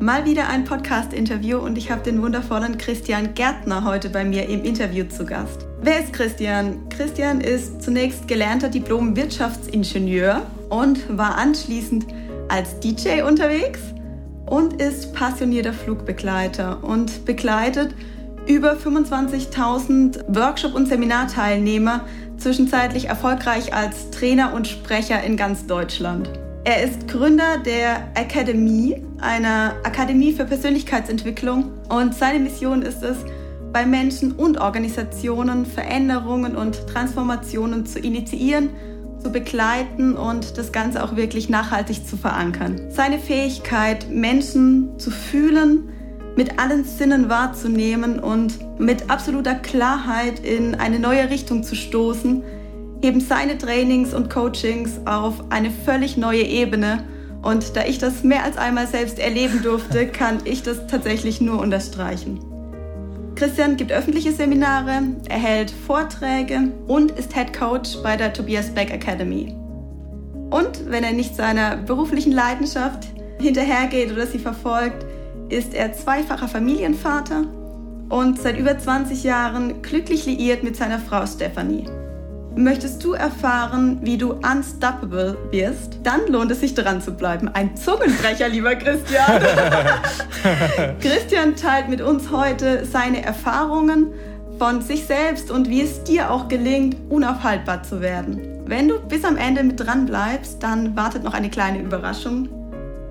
Mal wieder ein Podcast-Interview und ich habe den wundervollen Christian Gärtner heute bei mir im Interview zu Gast. Wer ist Christian? Christian ist zunächst gelernter Diplom-Wirtschaftsingenieur und war anschließend als DJ unterwegs und ist passionierter Flugbegleiter und begleitet über 25.000 Workshop- und Seminarteilnehmer zwischenzeitlich erfolgreich als Trainer und Sprecher in ganz Deutschland. Er ist Gründer der Akademie, einer Akademie für Persönlichkeitsentwicklung. Und seine Mission ist es, bei Menschen und Organisationen Veränderungen und Transformationen zu initiieren, zu begleiten und das Ganze auch wirklich nachhaltig zu verankern. Seine Fähigkeit, Menschen zu fühlen, mit allen Sinnen wahrzunehmen und mit absoluter Klarheit in eine neue Richtung zu stoßen, heben seine Trainings und Coachings auf eine völlig neue Ebene. Und da ich das mehr als einmal selbst erleben durfte, kann ich das tatsächlich nur unterstreichen. Christian gibt öffentliche Seminare, erhält Vorträge und ist Head Coach bei der Tobias Beck Academy. Und wenn er nicht seiner beruflichen Leidenschaft hinterhergeht oder sie verfolgt, ist er zweifacher Familienvater und seit über 20 Jahren glücklich liiert mit seiner Frau Stephanie. Möchtest du erfahren, wie du unstoppable wirst? Dann lohnt es sich dran zu bleiben. Ein Zungenbrecher, lieber Christian. Christian teilt mit uns heute seine Erfahrungen von sich selbst und wie es dir auch gelingt, unaufhaltbar zu werden. Wenn du bis am Ende mit dran bleibst, dann wartet noch eine kleine Überraschung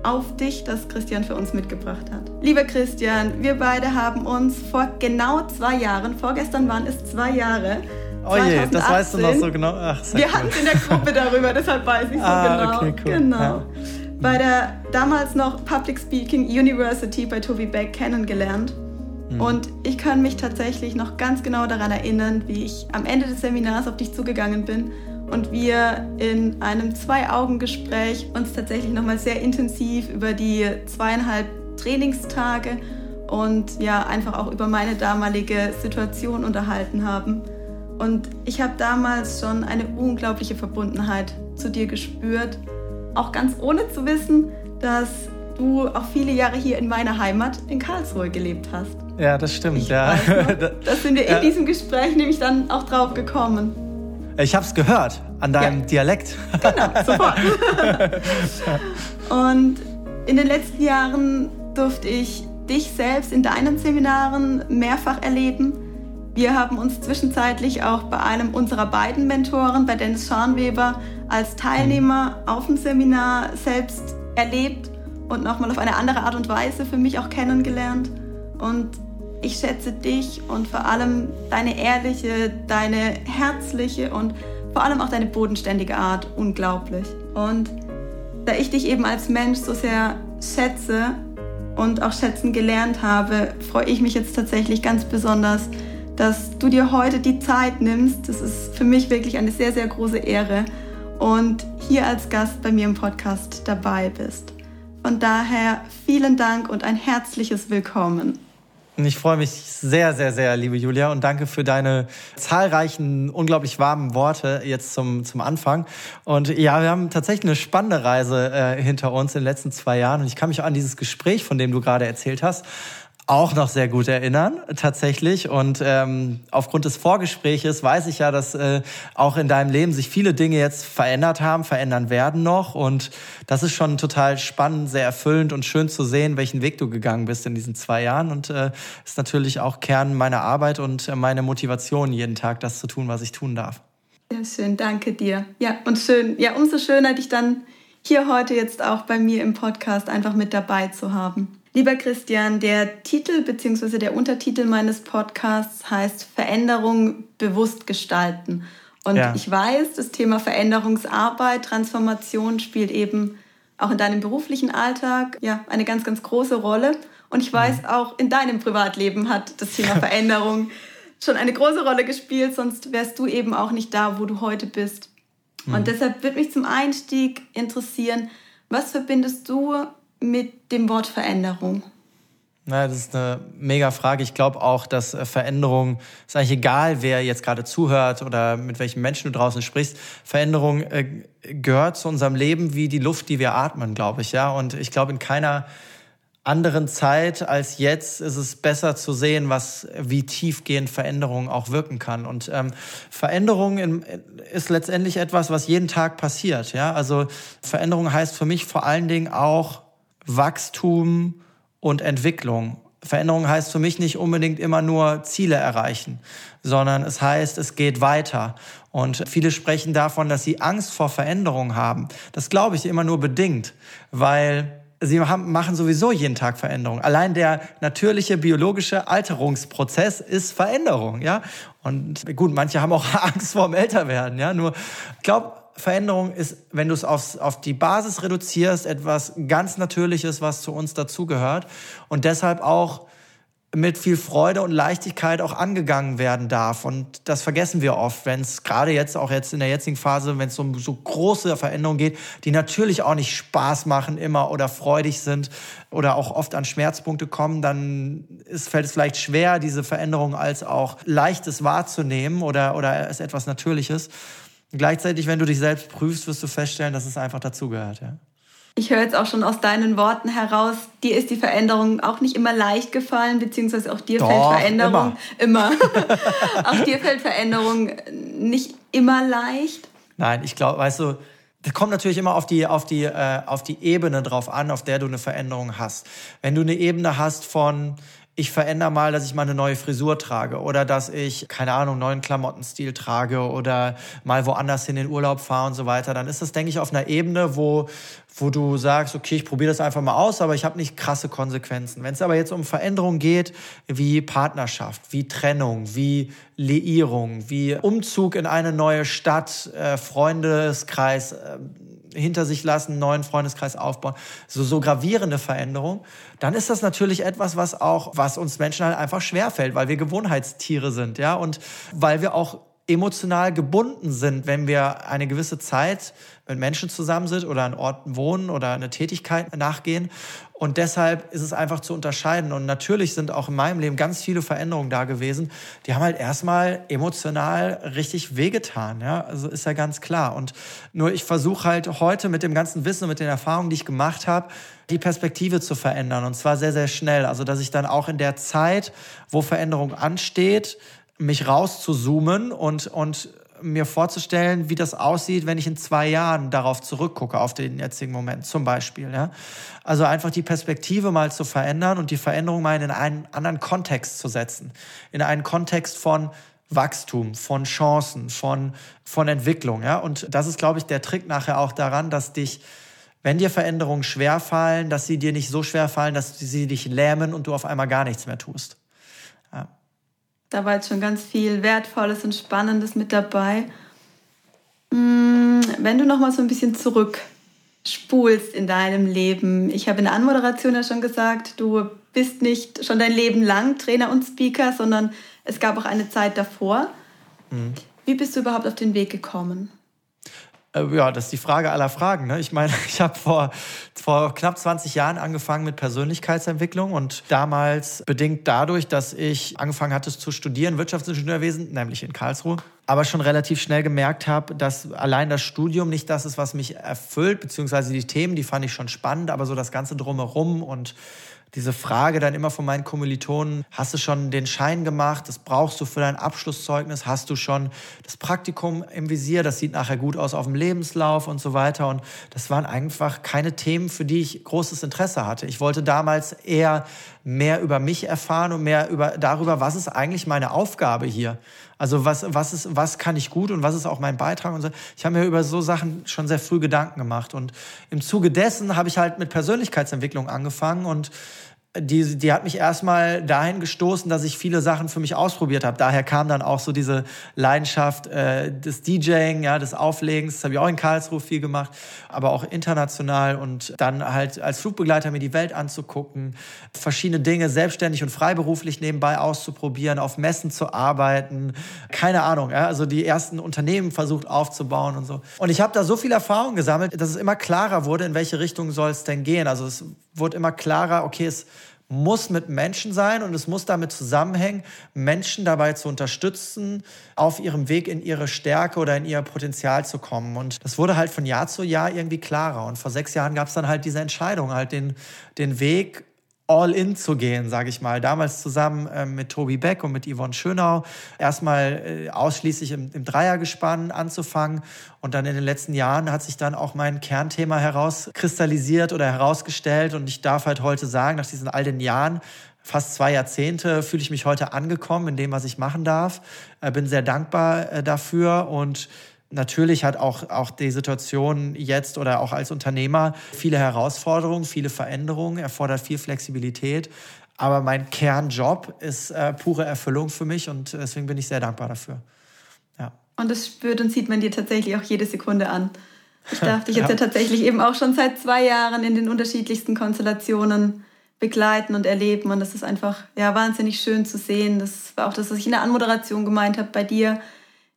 auf dich, das Christian für uns mitgebracht hat. Lieber Christian, wir beide haben uns vor genau zwei Jahren, vorgestern waren es zwei Jahre, Oh je, das weißt du noch so genau. Ach, wir cool. hatten es in der Gruppe darüber, deshalb weiß ich so ah, genau. Okay, cool. Genau. Ja. Bei der damals noch Public Speaking University bei Toby Beck kennengelernt. Mhm. Und ich kann mich tatsächlich noch ganz genau daran erinnern, wie ich am Ende des Seminars auf dich zugegangen bin und wir in einem Zwei-Augen-Gespräch uns tatsächlich nochmal sehr intensiv über die zweieinhalb Trainingstage und ja einfach auch über meine damalige Situation unterhalten haben. Und ich habe damals schon eine unglaubliche Verbundenheit zu dir gespürt, auch ganz ohne zu wissen, dass du auch viele Jahre hier in meiner Heimat in Karlsruhe gelebt hast. Ja, das stimmt, ich ja. da sind wir in diesem Gespräch nämlich dann auch drauf gekommen. Ich habe es gehört an deinem ja. Dialekt. Genau, sofort. Und in den letzten Jahren durfte ich dich selbst in deinen Seminaren mehrfach erleben wir haben uns zwischenzeitlich auch bei einem unserer beiden Mentoren, bei Dennis Scharnweber, als Teilnehmer auf dem Seminar selbst erlebt und nochmal auf eine andere Art und Weise für mich auch kennengelernt. Und ich schätze dich und vor allem deine ehrliche, deine herzliche und vor allem auch deine bodenständige Art unglaublich. Und da ich dich eben als Mensch so sehr schätze und auch schätzen gelernt habe, freue ich mich jetzt tatsächlich ganz besonders, dass du dir heute die Zeit nimmst. Das ist für mich wirklich eine sehr, sehr große Ehre und hier als Gast bei mir im Podcast dabei bist. Von daher vielen Dank und ein herzliches Willkommen. Ich freue mich sehr, sehr, sehr, liebe Julia, und danke für deine zahlreichen, unglaublich warmen Worte jetzt zum, zum Anfang. Und ja, wir haben tatsächlich eine spannende Reise äh, hinter uns in den letzten zwei Jahren. Und ich kann mich auch an dieses Gespräch, von dem du gerade erzählt hast, auch noch sehr gut erinnern, tatsächlich. Und ähm, aufgrund des Vorgespräches weiß ich ja, dass äh, auch in deinem Leben sich viele Dinge jetzt verändert haben, verändern werden noch. Und das ist schon total spannend, sehr erfüllend und schön zu sehen, welchen Weg du gegangen bist in diesen zwei Jahren. Und äh, ist natürlich auch Kern meiner Arbeit und äh, meine Motivation, jeden Tag das zu tun, was ich tun darf. Ja, schön, danke dir. Ja, und schön, ja, umso schöner, dich dann hier heute jetzt auch bei mir im Podcast einfach mit dabei zu haben. Lieber Christian, der Titel bzw. der Untertitel meines Podcasts heißt Veränderung bewusst gestalten. Und ja. ich weiß, das Thema Veränderungsarbeit, Transformation spielt eben auch in deinem beruflichen Alltag ja eine ganz, ganz große Rolle. Und ich weiß, mhm. auch in deinem Privatleben hat das Thema Veränderung schon eine große Rolle gespielt, sonst wärst du eben auch nicht da, wo du heute bist. Mhm. Und deshalb würde mich zum Einstieg interessieren, was verbindest du mit dem Wort Veränderung? Na, das ist eine mega Frage. Ich glaube auch, dass äh, Veränderung, ist eigentlich egal, wer jetzt gerade zuhört oder mit welchen Menschen du draußen sprichst, Veränderung äh, gehört zu unserem Leben wie die Luft, die wir atmen, glaube ich. Ja, und ich glaube, in keiner anderen Zeit als jetzt ist es besser zu sehen, was wie tiefgehend Veränderung auch wirken kann. Und ähm, Veränderung in, ist letztendlich etwas, was jeden Tag passiert. Ja, also Veränderung heißt für mich vor allen Dingen auch Wachstum und Entwicklung. Veränderung heißt für mich nicht unbedingt immer nur Ziele erreichen, sondern es heißt, es geht weiter. Und viele sprechen davon, dass sie Angst vor Veränderung haben. Das glaube ich immer nur bedingt, weil sie haben, machen sowieso jeden Tag Veränderung. Allein der natürliche biologische Alterungsprozess ist Veränderung, ja. Und gut, manche haben auch Angst vor dem Älterwerden, ja. Nur, ich glaube, Veränderung ist, wenn du es auf die Basis reduzierst, etwas ganz Natürliches, was zu uns dazugehört und deshalb auch mit viel Freude und Leichtigkeit auch angegangen werden darf. Und das vergessen wir oft, wenn es gerade jetzt, auch jetzt in der jetzigen Phase, wenn es um so große Veränderungen geht, die natürlich auch nicht Spaß machen immer oder freudig sind oder auch oft an Schmerzpunkte kommen, dann ist, fällt es vielleicht schwer, diese Veränderung als auch leichtes wahrzunehmen oder, oder als etwas Natürliches. Gleichzeitig, wenn du dich selbst prüfst, wirst du feststellen, dass es einfach dazugehört. Ja. Ich höre jetzt auch schon aus deinen Worten heraus, dir ist die Veränderung auch nicht immer leicht gefallen, beziehungsweise auch dir Doch, fällt Veränderung immer. immer. auch dir fällt Veränderung nicht immer leicht. Nein, ich glaube, weißt du, das kommt natürlich immer auf die, auf, die, äh, auf die Ebene drauf an, auf der du eine Veränderung hast. Wenn du eine Ebene hast von, ich verändere mal, dass ich mal eine neue Frisur trage oder dass ich, keine Ahnung, neuen Klamottenstil trage oder mal woanders hin in den Urlaub fahre und so weiter, dann ist das, denke ich, auf einer Ebene, wo, wo du sagst, okay, ich probiere das einfach mal aus, aber ich habe nicht krasse Konsequenzen. Wenn es aber jetzt um Veränderungen geht, wie Partnerschaft, wie Trennung, wie Liierung, wie Umzug in eine neue Stadt, äh, Freundeskreis, äh, hinter sich lassen, einen neuen Freundeskreis aufbauen, so, so gravierende Veränderungen, dann ist das natürlich etwas, was auch, was uns Menschen halt einfach schwerfällt, weil wir Gewohnheitstiere sind, ja, und weil wir auch emotional gebunden sind, wenn wir eine gewisse Zeit mit Menschen zusammen sind oder an Orten wohnen oder eine Tätigkeit nachgehen. Und deshalb ist es einfach zu unterscheiden. Und natürlich sind auch in meinem Leben ganz viele Veränderungen da gewesen. Die haben halt erstmal emotional richtig wehgetan. Ja, also ist ja ganz klar. Und nur ich versuche halt heute mit dem ganzen Wissen und mit den Erfahrungen, die ich gemacht habe, die Perspektive zu verändern. Und zwar sehr, sehr schnell. Also, dass ich dann auch in der Zeit, wo Veränderung ansteht, mich rauszuzoomen und, und mir vorzustellen, wie das aussieht, wenn ich in zwei Jahren darauf zurückgucke, auf den jetzigen Moment zum Beispiel. Ja? Also einfach die Perspektive mal zu verändern und die Veränderung mal in einen anderen Kontext zu setzen. In einen Kontext von Wachstum, von Chancen, von, von Entwicklung. Ja? Und das ist, glaube ich, der Trick nachher auch daran, dass dich wenn dir Veränderungen schwerfallen, dass sie dir nicht so schwer fallen, dass sie dich lähmen und du auf einmal gar nichts mehr tust. Da war jetzt schon ganz viel Wertvolles und Spannendes mit dabei. Mm, wenn du noch mal so ein bisschen zurückspulst in deinem Leben. Ich habe in der Anmoderation ja schon gesagt, du bist nicht schon dein Leben lang Trainer und Speaker, sondern es gab auch eine Zeit davor. Mhm. Wie bist du überhaupt auf den Weg gekommen? Äh, ja, das ist die Frage aller Fragen. Ne? Ich meine, ich habe vor, vor knapp 20 Jahren angefangen mit Persönlichkeitsentwicklung und damals bedingt dadurch, dass ich angefangen hatte zu studieren, Wirtschaftsingenieurwesen, nämlich in Karlsruhe, aber schon relativ schnell gemerkt habe, dass allein das Studium nicht das ist, was mich erfüllt, beziehungsweise die Themen, die fand ich schon spannend, aber so das Ganze drumherum und diese Frage dann immer von meinen Kommilitonen, hast du schon den Schein gemacht, das brauchst du für dein Abschlusszeugnis, hast du schon das Praktikum im Visier, das sieht nachher gut aus auf dem Lebenslauf und so weiter. Und das waren einfach keine Themen, für die ich großes Interesse hatte. Ich wollte damals eher mehr über mich erfahren und mehr über, darüber, was ist eigentlich meine Aufgabe hier. Also was, was, ist, was kann ich gut und was ist auch mein Beitrag und so. Ich habe mir über so Sachen schon sehr früh Gedanken gemacht. Und im Zuge dessen habe ich halt mit Persönlichkeitsentwicklung angefangen und die, die hat mich erstmal dahin gestoßen, dass ich viele Sachen für mich ausprobiert habe. Daher kam dann auch so diese Leidenschaft äh, des DJing, ja, des Auflegens. Das habe ich auch in Karlsruhe viel gemacht, aber auch international und dann halt als Flugbegleiter mir die Welt anzugucken, verschiedene Dinge selbstständig und freiberuflich nebenbei auszuprobieren, auf Messen zu arbeiten, keine Ahnung, ja, also die ersten Unternehmen versucht aufzubauen und so. Und ich habe da so viel Erfahrung gesammelt, dass es immer klarer wurde, in welche Richtung soll es denn gehen. Also es wurde immer klarer, okay, es muss mit Menschen sein und es muss damit zusammenhängen, Menschen dabei zu unterstützen, auf ihrem Weg in ihre Stärke oder in ihr Potenzial zu kommen. Und das wurde halt von Jahr zu Jahr irgendwie klarer. Und vor sechs Jahren gab es dann halt diese Entscheidung, halt den, den Weg all in zu gehen, sage ich mal. Damals zusammen äh, mit Tobi Beck und mit Yvonne Schönau erstmal äh, ausschließlich im, im Dreiergespann anzufangen und dann in den letzten Jahren hat sich dann auch mein Kernthema herauskristallisiert oder herausgestellt und ich darf halt heute sagen, nach diesen all den Jahren fast zwei Jahrzehnte fühle ich mich heute angekommen in dem, was ich machen darf. Äh, bin sehr dankbar äh, dafür und Natürlich hat auch, auch die Situation jetzt oder auch als Unternehmer viele Herausforderungen, viele Veränderungen, erfordert viel Flexibilität. Aber mein Kernjob ist äh, pure Erfüllung für mich und deswegen bin ich sehr dankbar dafür. Ja. Und das spürt und sieht man dir tatsächlich auch jede Sekunde an. Ich darf dich jetzt ja. ja tatsächlich eben auch schon seit zwei Jahren in den unterschiedlichsten Konstellationen begleiten und erleben. Und das ist einfach ja, wahnsinnig schön zu sehen. Das war auch das, was ich in der Anmoderation gemeint habe bei dir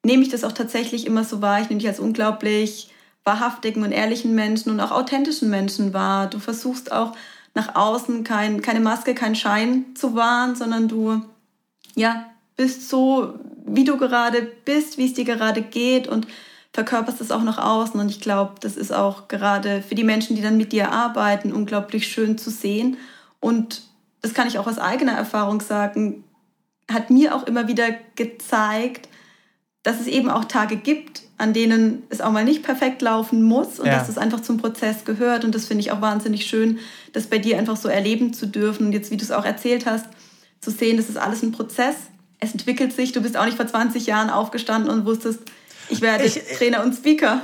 nehme ich das auch tatsächlich immer so wahr. Ich nehme dich als unglaublich wahrhaftigen und ehrlichen Menschen und auch authentischen Menschen wahr. Du versuchst auch nach außen kein, keine Maske, keinen Schein zu wahren, sondern du ja, bist so, wie du gerade bist, wie es dir gerade geht und verkörperst es auch nach außen. Und ich glaube, das ist auch gerade für die Menschen, die dann mit dir arbeiten, unglaublich schön zu sehen. Und das kann ich auch aus eigener Erfahrung sagen, hat mir auch immer wieder gezeigt, dass es eben auch Tage gibt, an denen es auch mal nicht perfekt laufen muss und ja. dass es einfach zum Prozess gehört. Und das finde ich auch wahnsinnig schön, das bei dir einfach so erleben zu dürfen. Und jetzt, wie du es auch erzählt hast, zu sehen, das ist alles ein Prozess. Es entwickelt sich. Du bist auch nicht vor 20 Jahren aufgestanden und wusstest, ich werde ich, Trainer und Speaker.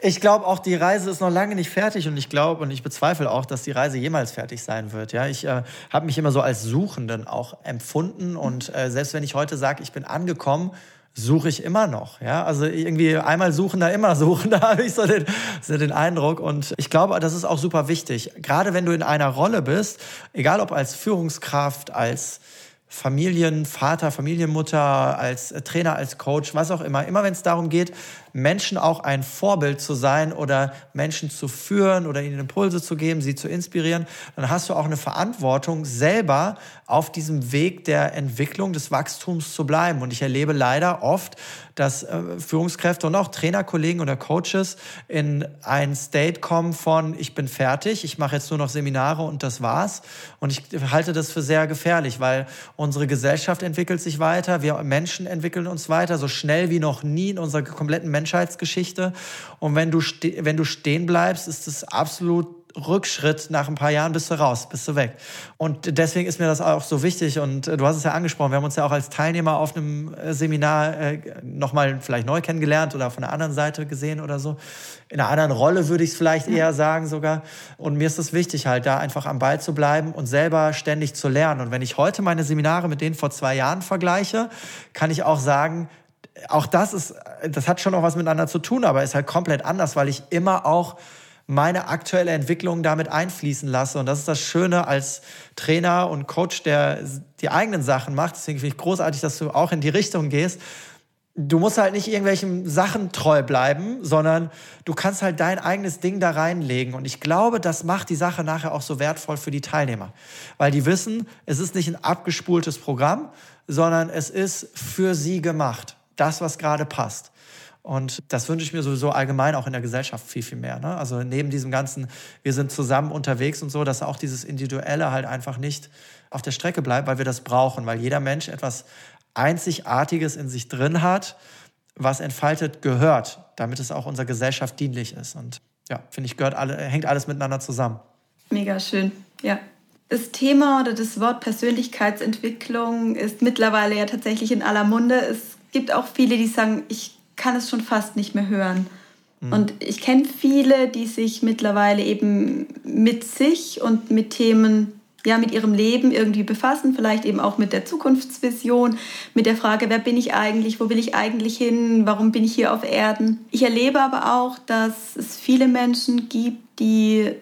Ich glaube auch, die Reise ist noch lange nicht fertig und ich glaube und ich bezweifle auch, dass die Reise jemals fertig sein wird. Ja, ich äh, habe mich immer so als Suchenden auch empfunden und äh, selbst wenn ich heute sage, ich bin angekommen, suche ich immer noch. Ja, also irgendwie einmal suchen, da immer suchen, da habe ich so den, so den Eindruck. Und ich glaube, das ist auch super wichtig. Gerade wenn du in einer Rolle bist, egal ob als Führungskraft, als Familienvater, Familienmutter, als Trainer, als Coach, was auch immer. Immer wenn es darum geht, Menschen auch ein Vorbild zu sein oder Menschen zu führen oder ihnen Impulse zu geben, sie zu inspirieren, dann hast du auch eine Verantwortung, selber auf diesem Weg der Entwicklung, des Wachstums zu bleiben. Und ich erlebe leider oft, dass äh, Führungskräfte und auch Trainerkollegen oder Coaches in ein State kommen von, ich bin fertig, ich mache jetzt nur noch Seminare und das war's. Und ich halte das für sehr gefährlich, weil unsere Gesellschaft entwickelt sich weiter, wir Menschen entwickeln uns weiter, so schnell wie noch nie in unserer kompletten Menschheitsgeschichte. Und wenn du, wenn du stehen bleibst, ist es absolut Rückschritt nach ein paar Jahren bist du raus, bist du weg. Und deswegen ist mir das auch so wichtig. Und äh, du hast es ja angesprochen, wir haben uns ja auch als Teilnehmer auf einem äh, Seminar äh, nochmal vielleicht neu kennengelernt oder von der anderen Seite gesehen oder so. In einer anderen Rolle würde ich es vielleicht eher sagen sogar. Und mir ist es wichtig, halt da einfach am Ball zu bleiben und selber ständig zu lernen. Und wenn ich heute meine Seminare mit denen vor zwei Jahren vergleiche, kann ich auch sagen, auch das ist, das hat schon auch was miteinander zu tun, aber ist halt komplett anders, weil ich immer auch meine aktuelle Entwicklung damit einfließen lasse. Und das ist das Schöne als Trainer und Coach, der die eigenen Sachen macht. Deswegen finde ich großartig, dass du auch in die Richtung gehst. Du musst halt nicht irgendwelchen Sachen treu bleiben, sondern du kannst halt dein eigenes Ding da reinlegen. Und ich glaube, das macht die Sache nachher auch so wertvoll für die Teilnehmer. Weil die wissen, es ist nicht ein abgespultes Programm, sondern es ist für sie gemacht. Das, was gerade passt. Und das wünsche ich mir sowieso allgemein auch in der Gesellschaft viel, viel mehr. Ne? Also neben diesem ganzen, wir sind zusammen unterwegs und so, dass auch dieses Individuelle halt einfach nicht auf der Strecke bleibt, weil wir das brauchen, weil jeder Mensch etwas Einzigartiges in sich drin hat, was entfaltet gehört, damit es auch unserer Gesellschaft dienlich ist. Und ja, finde ich, gehört alle, hängt alles miteinander zusammen. Mega schön, ja. Das Thema oder das Wort Persönlichkeitsentwicklung ist mittlerweile ja tatsächlich in aller Munde. Es gibt auch viele, die sagen, ich kann es schon fast nicht mehr hören. Mhm. Und ich kenne viele, die sich mittlerweile eben mit sich und mit Themen ja, mit ihrem Leben irgendwie befassen, vielleicht eben auch mit der Zukunftsvision, mit der Frage, wer bin ich eigentlich, wo will ich eigentlich hin, warum bin ich hier auf Erden. Ich erlebe aber auch, dass es viele Menschen gibt, die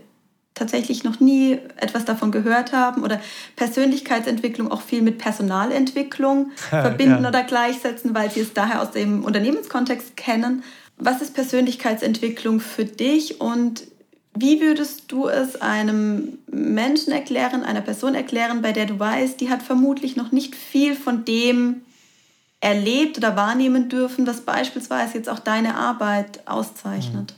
tatsächlich noch nie etwas davon gehört haben oder Persönlichkeitsentwicklung auch viel mit Personalentwicklung verbinden ja. oder gleichsetzen, weil sie es daher aus dem Unternehmenskontext kennen. Was ist Persönlichkeitsentwicklung für dich und wie würdest du es einem Menschen erklären, einer Person erklären, bei der du weißt, die hat vermutlich noch nicht viel von dem erlebt oder wahrnehmen dürfen, was beispielsweise jetzt auch deine Arbeit auszeichnet?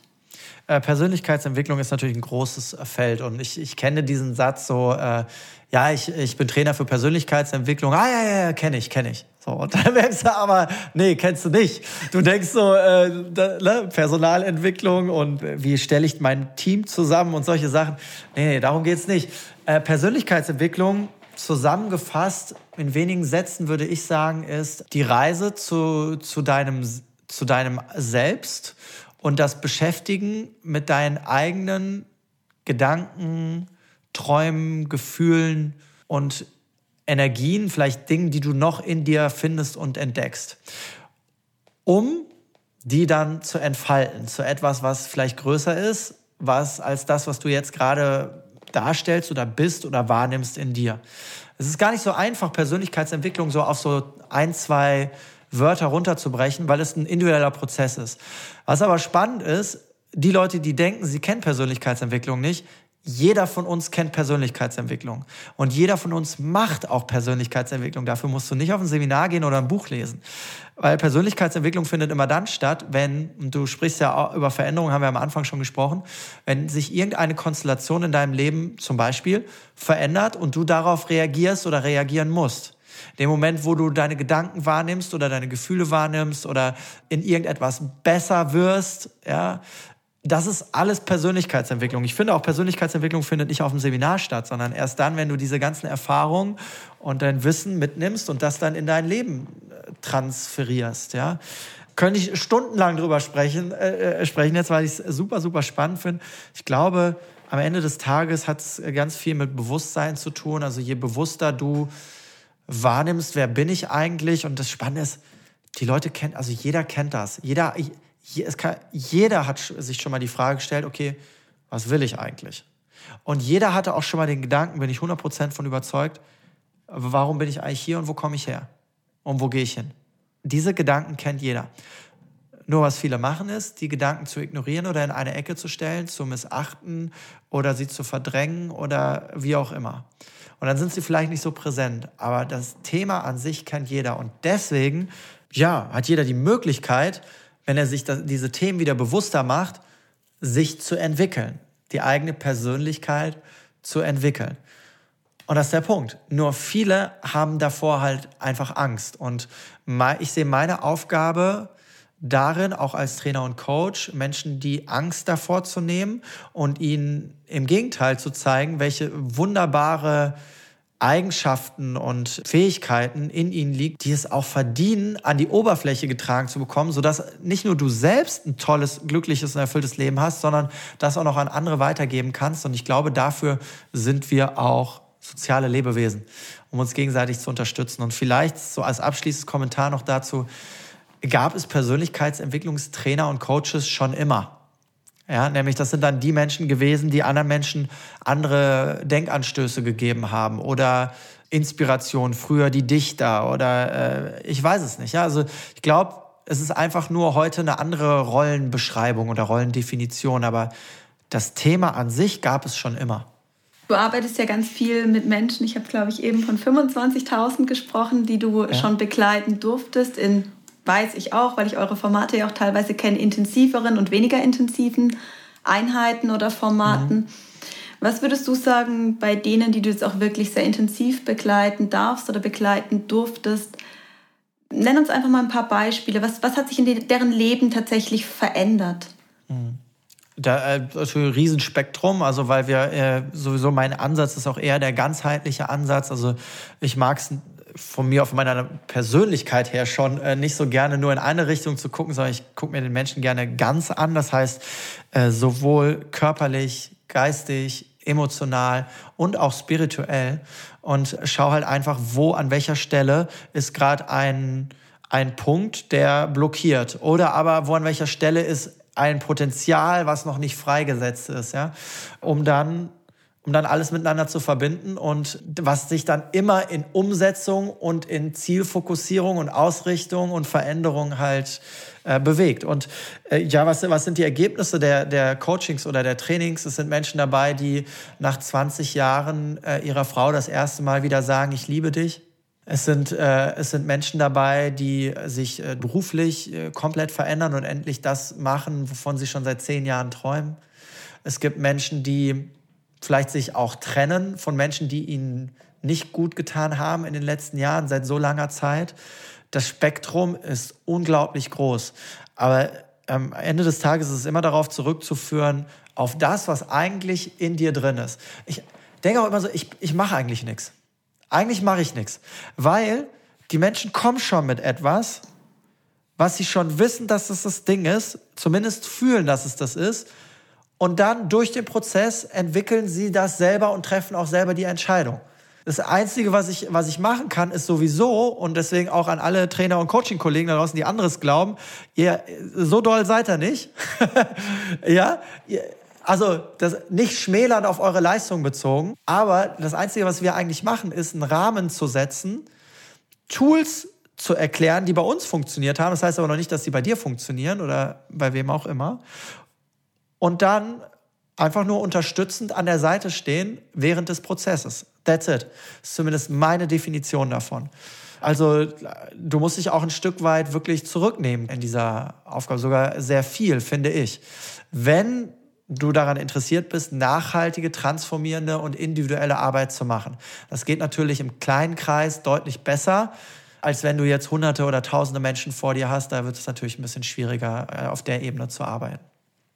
Äh, Persönlichkeitsentwicklung ist natürlich ein großes Feld und ich, ich kenne diesen Satz so, äh, ja, ich, ich bin Trainer für Persönlichkeitsentwicklung. Ah, ja, ja, ja, kenne ich, kenne ich. So, und dann merkst du aber, nee, kennst du nicht. Du denkst so, äh, da, ne, Personalentwicklung und wie stelle ich mein Team zusammen und solche Sachen. Nee, nee darum geht's nicht. Äh, Persönlichkeitsentwicklung zusammengefasst in wenigen Sätzen würde ich sagen, ist die Reise zu, zu, deinem, zu deinem Selbst und das Beschäftigen mit deinen eigenen Gedanken, Träumen, Gefühlen und Energien, vielleicht Dingen, die du noch in dir findest und entdeckst, um die dann zu entfalten, zu etwas, was vielleicht größer ist, was als das, was du jetzt gerade darstellst oder bist oder wahrnimmst in dir. Es ist gar nicht so einfach, Persönlichkeitsentwicklung so auf so ein, zwei Wörter runterzubrechen, weil es ein individueller Prozess ist. Was aber spannend ist, die Leute, die denken, sie kennen Persönlichkeitsentwicklung nicht, jeder von uns kennt Persönlichkeitsentwicklung. Und jeder von uns macht auch Persönlichkeitsentwicklung. Dafür musst du nicht auf ein Seminar gehen oder ein Buch lesen. Weil Persönlichkeitsentwicklung findet immer dann statt, wenn, du sprichst ja auch über Veränderungen, haben wir am Anfang schon gesprochen, wenn sich irgendeine Konstellation in deinem Leben zum Beispiel verändert und du darauf reagierst oder reagieren musst. Dem Moment, wo du deine Gedanken wahrnimmst oder deine Gefühle wahrnimmst oder in irgendetwas besser wirst, ja, das ist alles Persönlichkeitsentwicklung. Ich finde auch Persönlichkeitsentwicklung findet nicht auf dem Seminar statt, sondern erst dann, wenn du diese ganzen Erfahrungen und dein Wissen mitnimmst und das dann in dein Leben äh, transferierst, ja. Könnte ich stundenlang drüber sprechen, äh, äh sprechen jetzt, weil ich es super, super spannend finde. Ich glaube, am Ende des Tages hat es ganz viel mit Bewusstsein zu tun. Also je bewusster du wahrnimmst, wer bin ich eigentlich? Und das Spannende ist, die Leute kennen, also jeder kennt das. Jeder, kann, jeder hat sich schon mal die Frage gestellt, okay, was will ich eigentlich? Und jeder hatte auch schon mal den Gedanken, bin ich 100% von überzeugt, warum bin ich eigentlich hier und wo komme ich her? Und wo gehe ich hin? Diese Gedanken kennt jeder. Nur was viele machen ist, die Gedanken zu ignorieren oder in eine Ecke zu stellen, zu missachten oder sie zu verdrängen oder wie auch immer. Und dann sind sie vielleicht nicht so präsent. Aber das Thema an sich kennt jeder. Und deswegen, ja, hat jeder die Möglichkeit, wenn er sich das, diese Themen wieder bewusster macht, sich zu entwickeln, die eigene Persönlichkeit zu entwickeln. Und das ist der Punkt. Nur viele haben davor halt einfach Angst. Und ich sehe meine Aufgabe darin, auch als Trainer und Coach, Menschen die Angst davor zu nehmen und ihnen im Gegenteil zu zeigen, welche wunderbare Eigenschaften und Fähigkeiten in ihnen liegt, die es auch verdienen, an die Oberfläche getragen zu bekommen, sodass nicht nur du selbst ein tolles, glückliches und erfülltes Leben hast, sondern das auch noch an andere weitergeben kannst. Und ich glaube, dafür sind wir auch soziale Lebewesen, um uns gegenseitig zu unterstützen. Und vielleicht so als abschließendes Kommentar noch dazu, gab es Persönlichkeitsentwicklungstrainer und Coaches schon immer. Ja, nämlich das sind dann die Menschen gewesen, die anderen Menschen andere Denkanstöße gegeben haben oder Inspiration, früher die Dichter oder äh, ich weiß es nicht. Ja, also ich glaube, es ist einfach nur heute eine andere Rollenbeschreibung oder Rollendefinition, aber das Thema an sich gab es schon immer. Du arbeitest ja ganz viel mit Menschen. Ich habe, glaube ich, eben von 25.000 gesprochen, die du ja. schon begleiten durftest in weiß ich auch, weil ich eure Formate ja auch teilweise kenne, intensiveren und weniger intensiven Einheiten oder Formaten. Mhm. Was würdest du sagen bei denen, die du jetzt auch wirklich sehr intensiv begleiten darfst oder begleiten durftest? Nenn uns einfach mal ein paar Beispiele. Was, was hat sich in deren Leben tatsächlich verändert? Mhm. Da, äh, also ein Riesenspektrum, also weil wir äh, sowieso mein Ansatz ist auch eher der ganzheitliche Ansatz. Also ich mag es von mir, von meiner Persönlichkeit her schon äh, nicht so gerne nur in eine Richtung zu gucken, sondern ich gucke mir den Menschen gerne ganz an. Das heißt, äh, sowohl körperlich, geistig, emotional und auch spirituell. Und schau halt einfach, wo an welcher Stelle ist gerade ein ein Punkt, der blockiert. Oder aber wo an welcher Stelle ist ein Potenzial, was noch nicht freigesetzt ist, ja, um dann um dann alles miteinander zu verbinden und was sich dann immer in Umsetzung und in Zielfokussierung und Ausrichtung und Veränderung halt äh, bewegt. Und äh, ja, was, was sind die Ergebnisse der, der Coachings oder der Trainings? Es sind Menschen dabei, die nach 20 Jahren äh, ihrer Frau das erste Mal wieder sagen, ich liebe dich. Es sind, äh, es sind Menschen dabei, die sich äh, beruflich äh, komplett verändern und endlich das machen, wovon sie schon seit zehn Jahren träumen. Es gibt Menschen, die vielleicht sich auch trennen von Menschen, die ihnen nicht gut getan haben in den letzten Jahren, seit so langer Zeit. Das Spektrum ist unglaublich groß. Aber am Ende des Tages ist es immer darauf zurückzuführen, auf das, was eigentlich in dir drin ist. Ich denke auch immer so, ich, ich mache eigentlich nichts. Eigentlich mache ich nichts. Weil die Menschen kommen schon mit etwas, was sie schon wissen, dass es das Ding ist, zumindest fühlen, dass es das ist, und dann durch den Prozess entwickeln sie das selber und treffen auch selber die Entscheidung. Das Einzige, was ich, was ich machen kann, ist sowieso, und deswegen auch an alle Trainer und Coaching-Kollegen da draußen, die anderes glauben, ihr, so doll seid ihr nicht. ja, also das nicht schmälern auf eure Leistung bezogen, aber das Einzige, was wir eigentlich machen, ist einen Rahmen zu setzen, Tools zu erklären, die bei uns funktioniert haben. Das heißt aber noch nicht, dass sie bei dir funktionieren oder bei wem auch immer und dann einfach nur unterstützend an der Seite stehen während des Prozesses. That's it. Das ist zumindest meine Definition davon. Also du musst dich auch ein Stück weit wirklich zurücknehmen in dieser Aufgabe, sogar sehr viel, finde ich. Wenn du daran interessiert bist, nachhaltige, transformierende und individuelle Arbeit zu machen. Das geht natürlich im kleinen Kreis deutlich besser, als wenn du jetzt hunderte oder tausende Menschen vor dir hast. Da wird es natürlich ein bisschen schwieriger, äh, auf der Ebene zu arbeiten.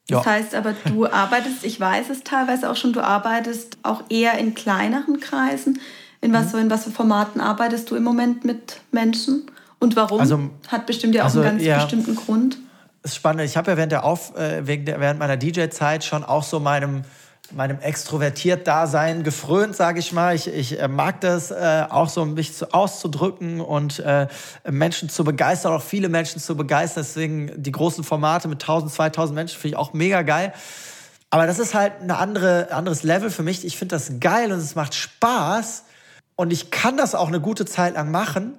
Das ja. heißt aber, du arbeitest, ich weiß es teilweise auch schon, du arbeitest auch eher in kleineren Kreisen. In was, mhm. in was für Formaten arbeitest du im Moment mit Menschen? Und warum? Also, Hat bestimmt ja auch also, einen ganz ja, bestimmten Grund. Das ist spannend. Ich habe ja während, der Auf, äh, während meiner DJ-Zeit schon auch so meinem meinem Extrovertiert-Dasein gefrönt, sage ich mal. Ich, ich äh, mag das äh, auch so, mich zu, auszudrücken und äh, Menschen zu begeistern, auch viele Menschen zu begeistern. Deswegen die großen Formate mit 1000, 2000 Menschen finde ich auch mega geil. Aber das ist halt ein andere, anderes Level für mich. Ich finde das geil und es macht Spaß und ich kann das auch eine gute Zeit lang machen.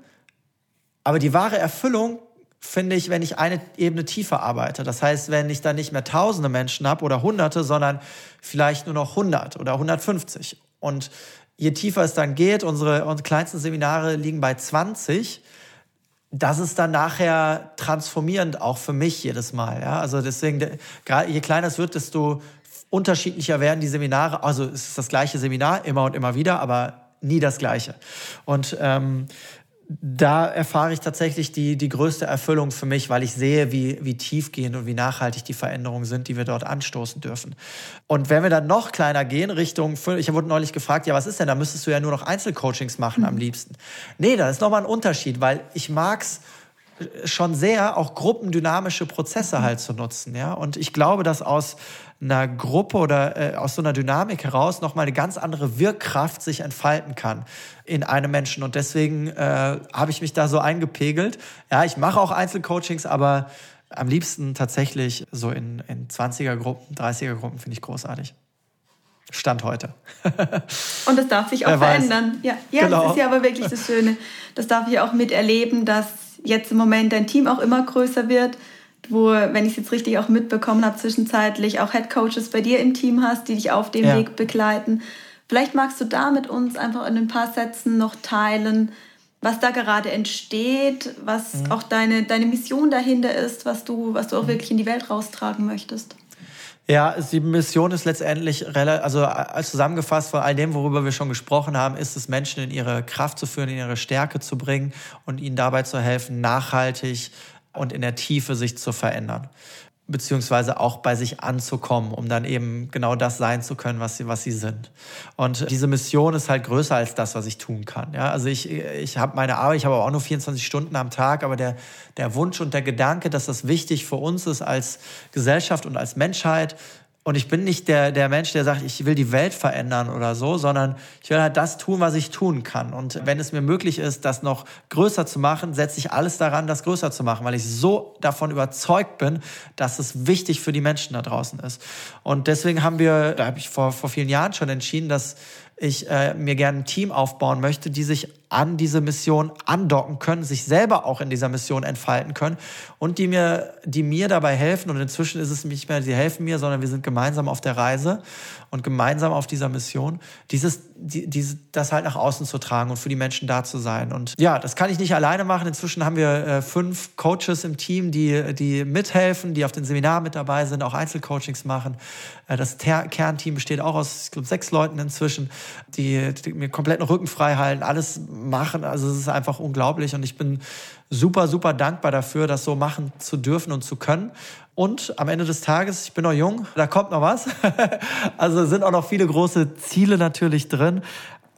Aber die wahre Erfüllung finde ich, wenn ich eine Ebene tiefer arbeite. Das heißt, wenn ich dann nicht mehr tausende Menschen habe oder hunderte, sondern vielleicht nur noch 100 oder 150. Und je tiefer es dann geht, unsere, unsere kleinsten Seminare liegen bei 20, das ist dann nachher transformierend auch für mich jedes Mal. Ja? Also deswegen, je kleiner es wird, desto unterschiedlicher werden die Seminare. Also es ist das gleiche Seminar immer und immer wieder, aber nie das gleiche. Und ähm, da erfahre ich tatsächlich die, die größte Erfüllung für mich, weil ich sehe, wie, wie tiefgehend und wie nachhaltig die Veränderungen sind, die wir dort anstoßen dürfen. Und wenn wir dann noch kleiner gehen, Richtung, ich wurde neulich gefragt, ja, was ist denn, da müsstest du ja nur noch Einzelcoachings machen mhm. am liebsten. Nee, da ist nochmal ein Unterschied, weil ich mag's schon sehr, auch gruppendynamische Prozesse mhm. halt zu nutzen, ja. Und ich glaube, dass aus einer Gruppe oder äh, aus so einer Dynamik heraus nochmal eine ganz andere Wirkkraft sich entfalten kann in einem Menschen. Und deswegen äh, habe ich mich da so eingepegelt. Ja, ich mache auch Einzelcoachings, aber am liebsten tatsächlich so in, in 20er-Gruppen, 30er-Gruppen finde ich großartig. Stand heute. Und das darf sich auch verändern. Ja, ja genau. das ist ja aber wirklich das Schöne. Das darf ich auch miterleben, dass jetzt im Moment dein Team auch immer größer wird wo, wenn ich es jetzt richtig auch mitbekommen habe, zwischenzeitlich auch Head Coaches bei dir im Team hast, die dich auf dem ja. Weg begleiten. Vielleicht magst du da mit uns einfach in ein paar Sätzen noch teilen, was da gerade entsteht, was mhm. auch deine, deine Mission dahinter ist, was du, was du auch mhm. wirklich in die Welt raustragen möchtest. Ja, die Mission ist letztendlich, also als zusammengefasst von all dem, worüber wir schon gesprochen haben, ist es, Menschen in ihre Kraft zu führen, in ihre Stärke zu bringen und ihnen dabei zu helfen, nachhaltig und in der Tiefe sich zu verändern beziehungsweise auch bei sich anzukommen, um dann eben genau das sein zu können, was sie, was sie sind. Und diese Mission ist halt größer als das, was ich tun kann. Ja, also ich, ich habe meine Arbeit, ich habe auch nur 24 Stunden am Tag, aber der, der Wunsch und der Gedanke, dass das wichtig für uns ist als Gesellschaft und als Menschheit, Und ich bin nicht der, der Mensch, der sagt, ich will die Welt verändern oder so, sondern ich will halt das tun, was ich tun kann. Und wenn es mir möglich ist, das noch größer zu machen, setze ich alles daran, das größer zu machen, weil ich so davon überzeugt bin, dass es wichtig für die Menschen da draußen ist. Und deswegen haben wir, da habe ich vor, vor vielen Jahren schon entschieden, dass ich äh, mir gerne ein Team aufbauen möchte, die sich an diese Mission andocken können, sich selber auch in dieser Mission entfalten können und die mir, die mir dabei helfen. Und inzwischen ist es nicht mehr, sie helfen mir, sondern wir sind gemeinsam auf der Reise und gemeinsam auf dieser Mission, dieses, die, diese, das halt nach außen zu tragen und für die Menschen da zu sein. Und ja, das kann ich nicht alleine machen. Inzwischen haben wir äh, fünf Coaches im Team, die, die mithelfen, die auf den Seminaren mit dabei sind, auch Einzelcoachings machen. Äh, das Ter Kernteam besteht auch aus, ich glaube, sechs Leuten inzwischen, die, die mir komplett Rücken frei halten, alles machen. Also es ist einfach unglaublich und ich bin super, super dankbar dafür, das so machen zu dürfen und zu können. Und am Ende des Tages, ich bin noch jung, da kommt noch was. also sind auch noch viele große Ziele natürlich drin.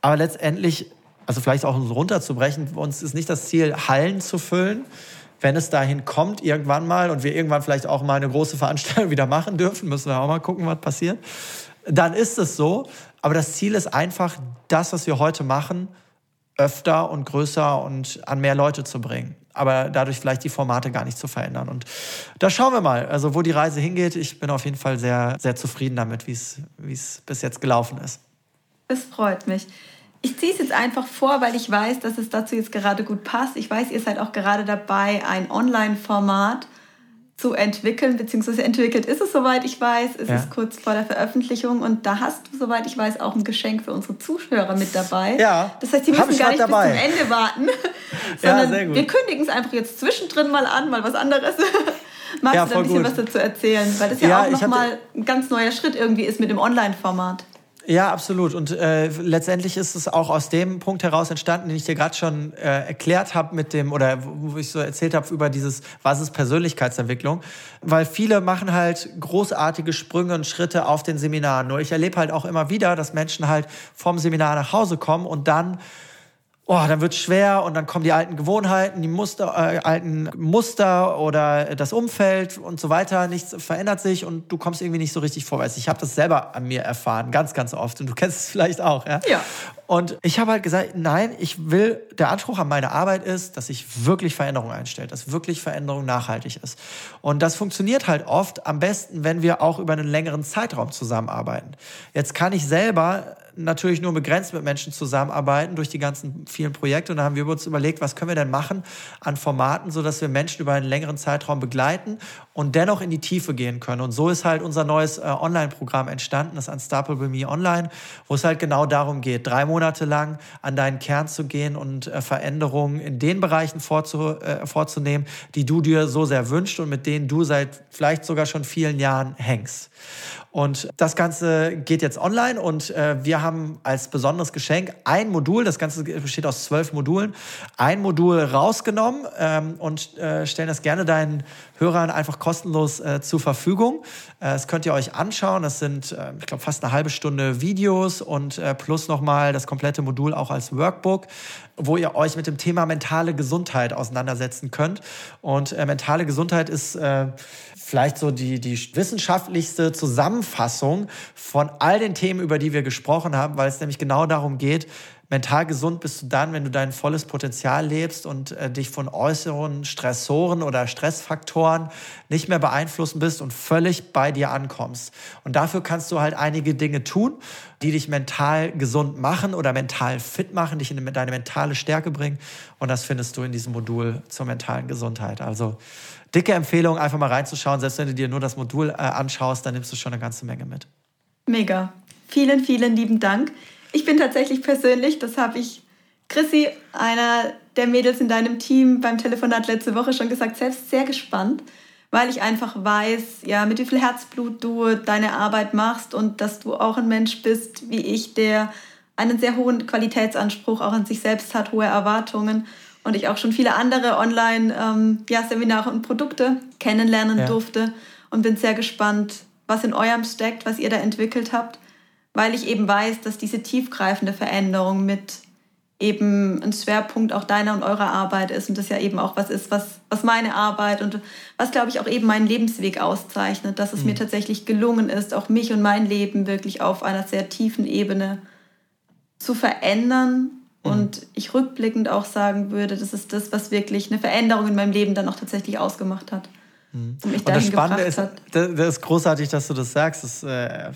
Aber letztendlich, also vielleicht auch runterzubrechen, uns ist nicht das Ziel, Hallen zu füllen. Wenn es dahin kommt, irgendwann mal, und wir irgendwann vielleicht auch mal eine große Veranstaltung wieder machen dürfen, müssen wir auch mal gucken, was passiert, dann ist es so. Aber das Ziel ist einfach, das, was wir heute machen, öfter und größer und an mehr Leute zu bringen. Aber dadurch vielleicht die Formate gar nicht zu verändern. Und da schauen wir mal, also wo die Reise hingeht. Ich bin auf jeden Fall sehr, sehr zufrieden damit, wie es bis jetzt gelaufen ist. Das freut mich. Ich ziehe es jetzt einfach vor, weil ich weiß, dass es dazu jetzt gerade gut passt. Ich weiß, ihr seid auch gerade dabei, ein Online-Format zu entwickeln, beziehungsweise entwickelt ist es, soweit ich weiß. Es ja. ist kurz vor der Veröffentlichung und da hast du, soweit ich weiß, auch ein Geschenk für unsere Zuhörer mit dabei. Ja. Das heißt, die müssen gar nicht dabei. bis zum Ende warten, sondern ja, wir kündigen es einfach jetzt zwischendrin mal an, mal was anderes. Magst ja, du da ein bisschen gut. was dazu erzählen? Weil das ja, ja auch nochmal ein ganz neuer Schritt irgendwie ist mit dem Online-Format. Ja, absolut. Und äh, letztendlich ist es auch aus dem Punkt heraus entstanden, den ich dir gerade schon äh, erklärt habe mit dem, oder wo ich so erzählt habe über dieses, was ist Persönlichkeitsentwicklung. Weil viele machen halt großartige Sprünge und Schritte auf den Seminaren. Nur ich erlebe halt auch immer wieder, dass Menschen halt vom Seminar nach Hause kommen und dann oh, dann wird schwer und dann kommen die alten Gewohnheiten, die Muster, äh, alten Muster oder das Umfeld und so weiter. Nichts verändert sich und du kommst irgendwie nicht so richtig vorwärts. Ich habe das selber an mir erfahren, ganz, ganz oft. Und du kennst es vielleicht auch, ja? Ja. Und ich habe halt gesagt, nein, ich will, der Anspruch an meine Arbeit ist, dass sich wirklich Veränderung einstellt, dass wirklich Veränderung nachhaltig ist. Und das funktioniert halt oft am besten, wenn wir auch über einen längeren Zeitraum zusammenarbeiten. Jetzt kann ich selber natürlich nur begrenzt mit Menschen zusammenarbeiten durch die ganzen vielen Projekte. Und da haben wir uns überlegt, was können wir denn machen an Formaten, sodass wir Menschen über einen längeren Zeitraum begleiten und dennoch in die Tiefe gehen können. Und so ist halt unser neues äh, Online-Programm entstanden, das Unstoppable Me Online, wo es halt genau darum geht, drei Monate lang an deinen Kern zu gehen und äh, Veränderungen in den Bereichen vorzu, äh, vorzunehmen, die du dir so sehr wünschst und mit denen du seit vielleicht sogar schon vielen Jahren hängst. Und das Ganze geht jetzt online und äh, wir haben als besonderes Geschenk ein Modul, das Ganze besteht aus zwölf Modulen, ein Modul rausgenommen ähm, und äh, stellen das gerne deinen Hörern einfach kostenlos äh, zur Verfügung. Äh, das könnt ihr euch anschauen. Das sind, äh, ich glaube, fast eine halbe Stunde Videos und äh, plus nochmal das komplette Modul auch als Workbook, wo ihr euch mit dem Thema mentale Gesundheit auseinandersetzen könnt. Und äh, mentale Gesundheit ist äh, vielleicht so die, die wissenschaftlichste Zusammenfassung von all den Themen, über die wir gesprochen haben, weil es nämlich genau darum geht, mental gesund bist du dann, wenn du dein volles Potenzial lebst und äh, dich von äußeren Stressoren oder Stressfaktoren nicht mehr beeinflussen bist und völlig bei dir ankommst. Und dafür kannst du halt einige Dinge tun, die dich mental gesund machen oder mental fit machen, dich in deine mentale Stärke bringen. Und das findest du in diesem Modul zur mentalen Gesundheit. Also dicke Empfehlung, einfach mal reinzuschauen. Selbst wenn du dir nur das Modul äh, anschaust, dann nimmst du schon eine ganze Menge mit. Mega. Vielen, vielen lieben Dank. Ich bin tatsächlich persönlich, das habe ich Chrissy, einer der Mädels in deinem Team, beim Telefonat letzte Woche schon gesagt, selbst sehr gespannt, weil ich einfach weiß, ja, mit wie viel Herzblut du deine Arbeit machst und dass du auch ein Mensch bist wie ich, der einen sehr hohen Qualitätsanspruch auch an sich selbst hat, hohe Erwartungen und ich auch schon viele andere Online-Seminare ähm, ja, und Produkte kennenlernen ja. durfte und bin sehr gespannt, was in eurem steckt, was ihr da entwickelt habt, weil ich eben weiß, dass diese tiefgreifende Veränderung mit eben ein Schwerpunkt auch deiner und eurer Arbeit ist und das ja eben auch was ist, was, was meine Arbeit und was, glaube ich, auch eben meinen Lebensweg auszeichnet, dass es mhm. mir tatsächlich gelungen ist, auch mich und mein Leben wirklich auf einer sehr tiefen Ebene zu verändern. Mhm. Und ich rückblickend auch sagen würde, das ist das, was wirklich eine Veränderung in meinem Leben dann auch tatsächlich ausgemacht hat. Mhm. Und, und das Spannende ist, das ist großartig, dass du das sagst. Das äh,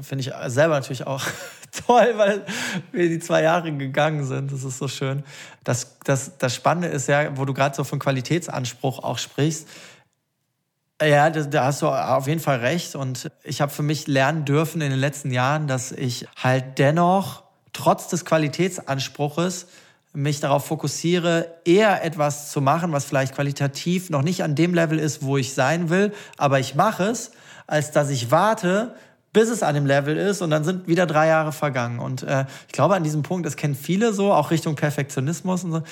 finde ich selber natürlich auch toll, weil wir die zwei Jahre gegangen sind. Das ist so schön. Das, das, das Spannende ist ja, wo du gerade so von Qualitätsanspruch auch sprichst. Ja, da, hast du auf jeden Fall recht. Und ich habe für mich lernen dürfen in den letzten Jahren, dass ich halt dennoch trotz des Qualitätsanspruches mich darauf fokussiere, eher etwas zu machen, was vielleicht qualitativ noch nicht an dem Level ist, wo ich sein will, aber ich mache es, als dass ich warte, bis es an dem Level ist und dann sind wieder drei Jahre vergangen. Und äh, ich glaube, an diesem Punkt, das kennen viele so, auch Richtung Perfektionismus und so.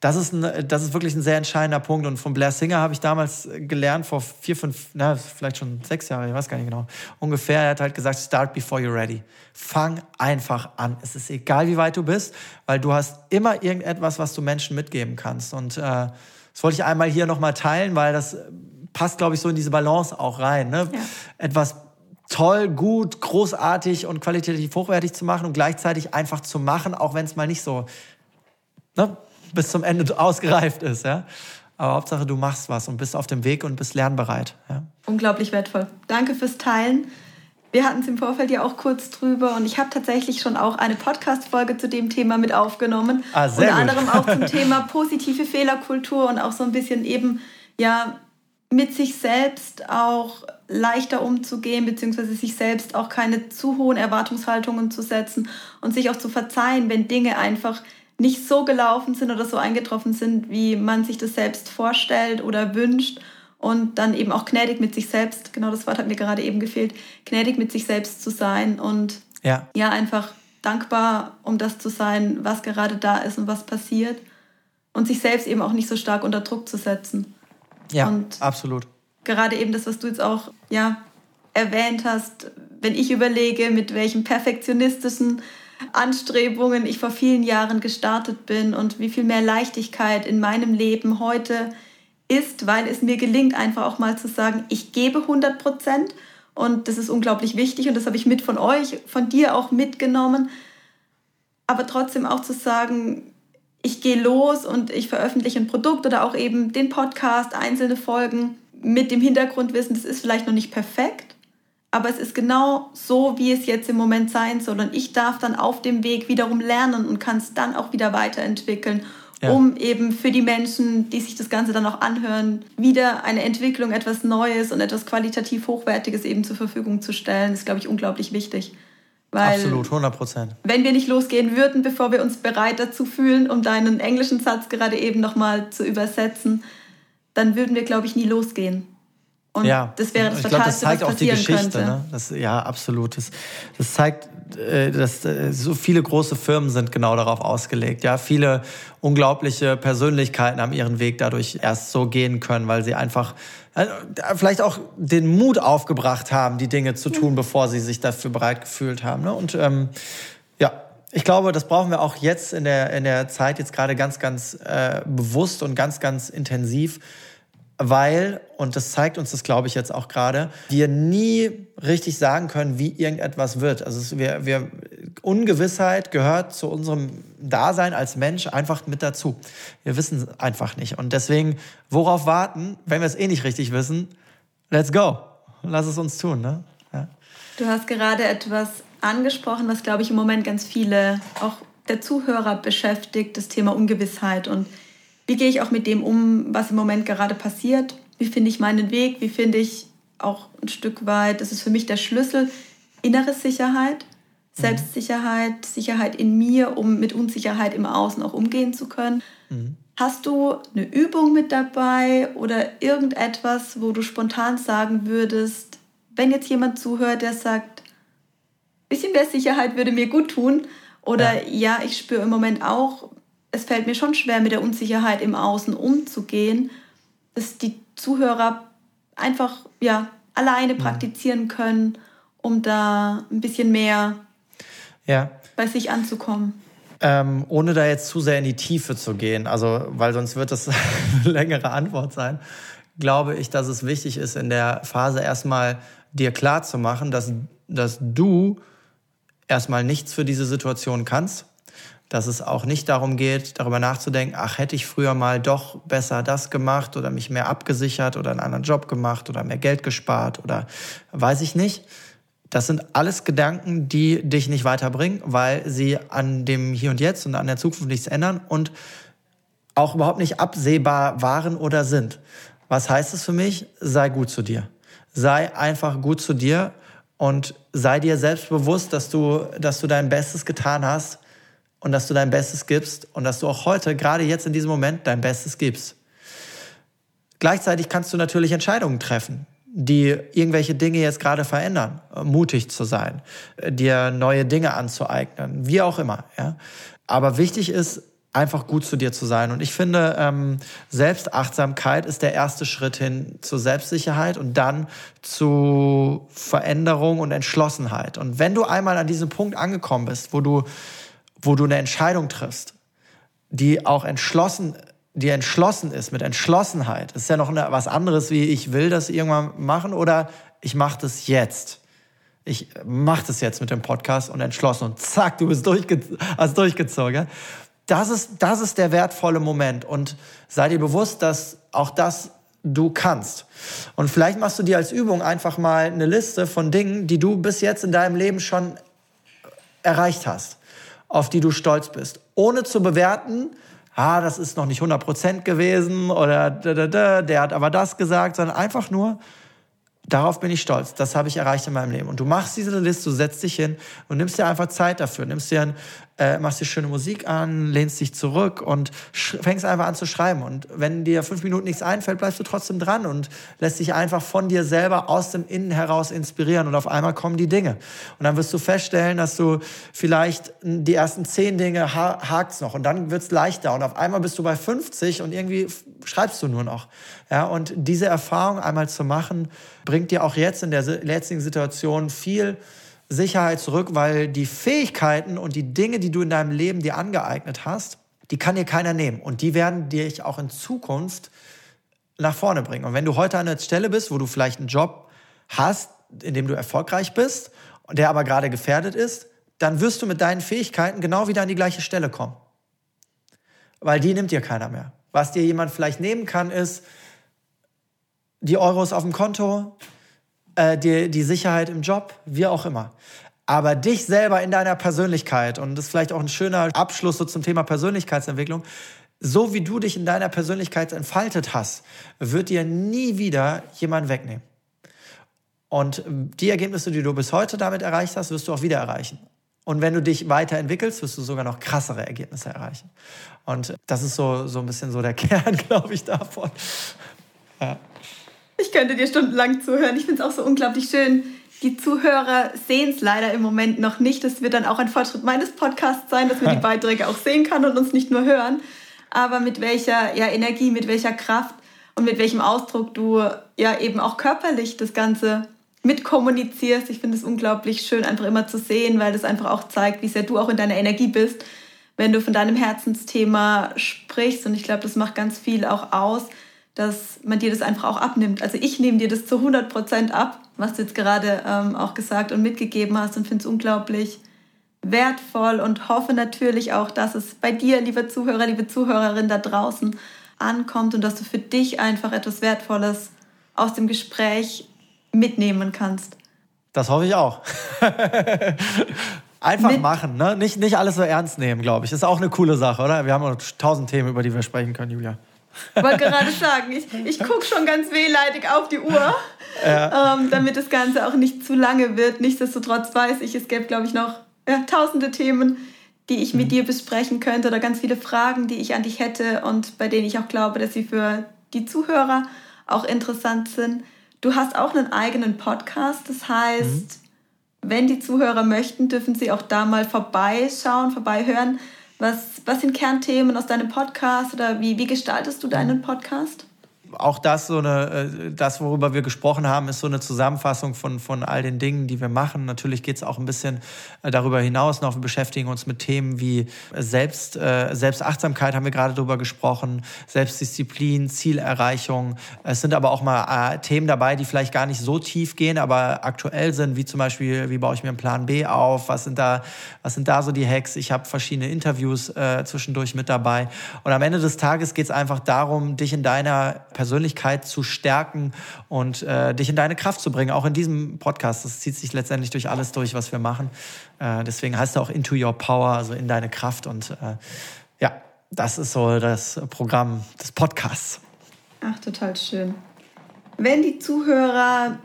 Das ist, ein, das ist wirklich ein sehr entscheidender Punkt. Und von Blair Singer habe ich damals gelernt, vor vier, fünf, na, vielleicht schon sechs Jahre, ich weiß gar nicht genau, ungefähr. Er hat halt gesagt, start before you're ready. Fang einfach an. Es ist egal, wie weit du bist, weil du hast immer irgendetwas, was du Menschen mitgeben kannst. Und äh, das wollte ich einmal hier nochmal teilen, weil das passt, glaube ich, so in diese Balance auch rein. Ne? Ja. Etwas toll, gut, großartig und qualitativ hochwertig zu machen und gleichzeitig einfach zu machen, auch wenn es mal nicht so ne, bis zum Ende ausgereift ist. Ja? Aber Hauptsache, du machst was und bist auf dem Weg und bist lernbereit. Ja? Unglaublich wertvoll. Danke fürs Teilen. Wir hatten es im Vorfeld ja auch kurz drüber und ich habe tatsächlich schon auch eine Podcast-Folge zu dem Thema mit aufgenommen. Ah, Unter gut. anderem auch zum Thema positive Fehlerkultur und auch so ein bisschen eben, ja, mit sich selbst auch leichter umzugehen, beziehungsweise sich selbst auch keine zu hohen Erwartungshaltungen zu setzen und sich auch zu verzeihen, wenn Dinge einfach nicht so gelaufen sind oder so eingetroffen sind, wie man sich das selbst vorstellt oder wünscht. Und dann eben auch gnädig mit sich selbst, genau das Wort hat mir gerade eben gefehlt, gnädig mit sich selbst zu sein und ja, ja einfach dankbar, um das zu sein, was gerade da ist und was passiert. Und sich selbst eben auch nicht so stark unter Druck zu setzen. Ja, und absolut. Gerade eben das, was du jetzt auch ja, erwähnt hast, wenn ich überlege, mit welchen perfektionistischen Anstrebungen ich vor vielen Jahren gestartet bin und wie viel mehr Leichtigkeit in meinem Leben heute ist, weil es mir gelingt, einfach auch mal zu sagen, ich gebe 100 Prozent und das ist unglaublich wichtig und das habe ich mit von euch, von dir auch mitgenommen. Aber trotzdem auch zu sagen, ich gehe los und ich veröffentliche ein Produkt oder auch eben den Podcast, einzelne Folgen mit dem Hintergrundwissen, das ist vielleicht noch nicht perfekt, aber es ist genau so, wie es jetzt im Moment sein soll. Und ich darf dann auf dem Weg wiederum lernen und kann es dann auch wieder weiterentwickeln, ja. um eben für die Menschen, die sich das Ganze dann auch anhören, wieder eine Entwicklung, etwas Neues und etwas qualitativ Hochwertiges eben zur Verfügung zu stellen. Das ist, glaube ich, unglaublich wichtig. Weil, Absolut, 100 Prozent. Wenn wir nicht losgehen würden, bevor wir uns bereit dazu fühlen, um deinen englischen Satz gerade eben nochmal zu übersetzen, dann würden wir, glaube ich, nie losgehen. Und ja, das wäre das ich glaube, das zeigt auch die Geschichte. Ne? Das, ja, absolut. Das, das zeigt, äh, dass äh, so viele große Firmen sind genau darauf ausgelegt. Ja, viele unglaubliche Persönlichkeiten haben ihren Weg dadurch erst so gehen können, weil sie einfach vielleicht auch den Mut aufgebracht haben, die Dinge zu tun, bevor sie sich dafür bereit gefühlt haben. Ne? Und ähm, ja, ich glaube, das brauchen wir auch jetzt in der, in der Zeit jetzt gerade ganz, ganz äh, bewusst und ganz, ganz intensiv weil, und das zeigt uns das, glaube ich, jetzt auch gerade, wir nie richtig sagen können, wie irgendetwas wird. Also wir, wir, Ungewissheit gehört zu unserem Dasein als Mensch einfach mit dazu. Wir wissen es einfach nicht. Und deswegen, worauf warten, wenn wir es eh nicht richtig wissen? Let's go. Lass es uns tun. Ne? Ja. Du hast gerade etwas angesprochen, was, glaube ich, im Moment ganz viele, auch der Zuhörer beschäftigt, das Thema Ungewissheit. Und wie gehe ich auch mit dem um, was im Moment gerade passiert? Wie finde ich meinen Weg? Wie finde ich auch ein Stück weit, das ist für mich der Schlüssel, innere Sicherheit. Selbstsicherheit, Sicherheit in mir, um mit Unsicherheit im Außen auch umgehen zu können. Mhm. Hast du eine Übung mit dabei oder irgendetwas, wo du spontan sagen würdest, wenn jetzt jemand zuhört, der sagt, ein bisschen mehr Sicherheit würde mir gut tun oder ja, ja ich spüre im Moment auch es fällt mir schon schwer, mit der Unsicherheit im Außen umzugehen, dass die Zuhörer einfach ja, alleine mhm. praktizieren können, um da ein bisschen mehr ja. bei sich anzukommen. ähm, ohne da jetzt zu sehr in die Tiefe zu gehen, also weil sonst wird das eine längere Antwort sein, glaube ich, dass es wichtig ist, in der Phase erstmal dir klar zu machen, dass, dass du erstmal nichts für diese Situation kannst, dass es auch nicht darum geht, darüber nachzudenken, ach, hätte ich früher mal doch besser das gemacht oder mich mehr abgesichert oder einen anderen Job gemacht oder mehr Geld gespart oder weiß ich nicht. Das sind alles Gedanken, die dich nicht weiterbringen, weil sie an dem Hier und Jetzt und an der Zukunft nichts ändern und auch überhaupt nicht absehbar waren oder sind. Was heißt es für mich? Sei gut zu dir. Sei einfach gut zu dir und sei dir selbst bewusst, dass du, dass du dein Bestes getan hast und dass du dein Bestes gibst und dass du auch heute, gerade jetzt in diesem Moment, dein Bestes gibst. Gleichzeitig kannst du natürlich Entscheidungen treffen die irgendwelche Dinge jetzt gerade verändern, mutig zu sein, dir neue Dinge anzueignen, wie auch immer. Ja? Aber wichtig ist, einfach gut zu dir zu sein. Und ich finde, ähm, Selbstachtsamkeit ist der erste Schritt hin zur Selbstsicherheit und dann zu Veränderung und Entschlossenheit. Und wenn du einmal an diesem Punkt angekommen bist, wo du, wo du eine Entscheidung triffst, die auch entschlossen die entschlossen ist, mit Entschlossenheit, ist ja noch eine, was anderes wie ich will das irgendwann machen oder ich mache das jetzt. Ich mache das jetzt mit dem Podcast und entschlossen und zack, du bist durchge hast durchgezogen. Das ist, das ist der wertvolle Moment und sei dir bewusst, dass auch das du kannst. Und vielleicht machst du dir als Übung einfach mal eine Liste von Dingen, die du bis jetzt in deinem Leben schon erreicht hast, auf die du stolz bist, ohne zu bewerten, ah, das ist noch nicht 100% gewesen oder da, da, da, der hat aber das gesagt, sondern einfach nur, darauf bin ich stolz. Das habe ich erreicht in meinem Leben. Und du machst diese Liste, du setzt dich hin und nimmst dir einfach Zeit dafür. Nimmst dir ein, äh, machst dir schöne Musik an, lehnst dich zurück und fängst einfach an zu schreiben. Und wenn dir fünf Minuten nichts einfällt, bleibst du trotzdem dran und lässt dich einfach von dir selber aus dem Innen heraus inspirieren. Und auf einmal kommen die Dinge. Und dann wirst du feststellen, dass du vielleicht die ersten zehn Dinge ha hakst noch und dann wird's leichter. Und auf einmal bist du bei 50 und irgendwie schreibst du nur noch. Ja, und diese Erfahrung einmal zu machen, bringt dir auch jetzt in der jetzigen Situation viel Sicherheit zurück, weil die Fähigkeiten und die Dinge, die du in deinem Leben dir angeeignet hast, die kann dir keiner nehmen. Und die werden dich auch in Zukunft nach vorne bringen. Und wenn du heute an der Stelle bist, wo du vielleicht einen Job hast, in dem du erfolgreich bist, der aber gerade gefährdet ist, dann wirst du mit deinen Fähigkeiten genau wieder an die gleiche Stelle kommen. Weil die nimmt dir keiner mehr. Was dir jemand vielleicht nehmen kann, ist die Euros auf dem Konto, äh, die, die Sicherheit im Job, wie auch immer. Aber dich selber in deiner Persönlichkeit, und das ist vielleicht auch ein schöner Abschluss so zum Thema Persönlichkeitsentwicklung, so wie du dich in deiner Persönlichkeit entfaltet hast, wird dir nie wieder jemand wegnehmen. Und die Ergebnisse, die du bis heute damit erreicht hast, wirst du auch wieder erreichen. Und wenn du dich weiterentwickelst, wirst du sogar noch krassere Ergebnisse erreichen. Und das ist so, so ein bisschen so der Kern, glaube ich, davon. Ja. Ich könnte dir stundenlang zuhören. Ich finde es auch so unglaublich schön. Die Zuhörer sehen es leider im Moment noch nicht. Das wird dann auch ein Fortschritt meines Podcasts sein, dass man die Beiträge auch sehen kann und uns nicht nur hören. Aber mit welcher ja, Energie, mit welcher Kraft und mit welchem Ausdruck du ja eben auch körperlich das Ganze mitkommunizierst. Ich finde es unglaublich schön, einfach immer zu sehen, weil das einfach auch zeigt, wie sehr du auch in deiner Energie bist, wenn du von deinem Herzensthema sprichst. Und ich glaube, das macht ganz viel auch aus dass man dir das einfach auch abnimmt. Also ich nehme dir das zu 100 Prozent ab, was du jetzt gerade ähm, auch gesagt und mitgegeben hast und finde es unglaublich wertvoll und hoffe natürlich auch, dass es bei dir, liebe Zuhörer, liebe Zuhörerin da draußen ankommt und dass du für dich einfach etwas Wertvolles aus dem Gespräch mitnehmen kannst. Das hoffe ich auch. Einfach Mit machen, ne? Nicht, nicht alles so ernst nehmen, glaube ich. Das ist auch eine coole Sache, oder? Wir haben noch tausend Themen, über die wir sprechen können, Julia. Wollte gerade sagen, ich, ich gucke schon ganz wehleidig auf die Uhr, ja. ähm, damit das Ganze auch nicht zu lange wird. Nichtsdestotrotz weiß ich, es gäbe, glaube ich, noch ja, tausende Themen, die ich mit mhm. dir besprechen könnte oder ganz viele Fragen, die ich an dich hätte und bei denen ich auch glaube, dass sie für die Zuhörer auch interessant sind. Du hast auch einen eigenen Podcast, das heißt, mhm. wenn die Zuhörer möchten, dürfen sie auch da mal vorbeischauen, vorbeihören. Was, was sind Kernthemen aus deinem Podcast oder wie, wie gestaltest du deinen Podcast? Auch das so eine, äh, das, worüber wir gesprochen haben, ist so eine Zusammenfassung von, von all den Dingen, die wir machen. Natürlich geht es auch ein bisschen äh, darüber hinaus noch. Wir beschäftigen uns mit Themen wie Selbst, äh, Selbstachtsamkeit, haben wir gerade darüber gesprochen, Selbstdisziplin, Zielerreichung. Es sind aber auch mal Themen dabei, die vielleicht gar nicht so tief gehen, aber aktuell sind, wie zum Beispiel, wie baue ich mir einen Plan B auf? Was sind da, was sind da so die Hacks? Ich habe verschiedene Interviews äh, zwischendurch mit dabei. Und am Ende des Tages geht es einfach darum, dich in deiner Persönlichkeit zu stärken und äh, dich in deine Kraft zu bringen. Auch in diesem Podcast. Das zieht sich letztendlich durch alles durch, was wir machen. Äh, deswegen heißt er auch Into Your Power, also in deine Kraft. Und äh, ja, das ist so das Programm des Podcasts. Ach, total schön. Wenn die Zuhörer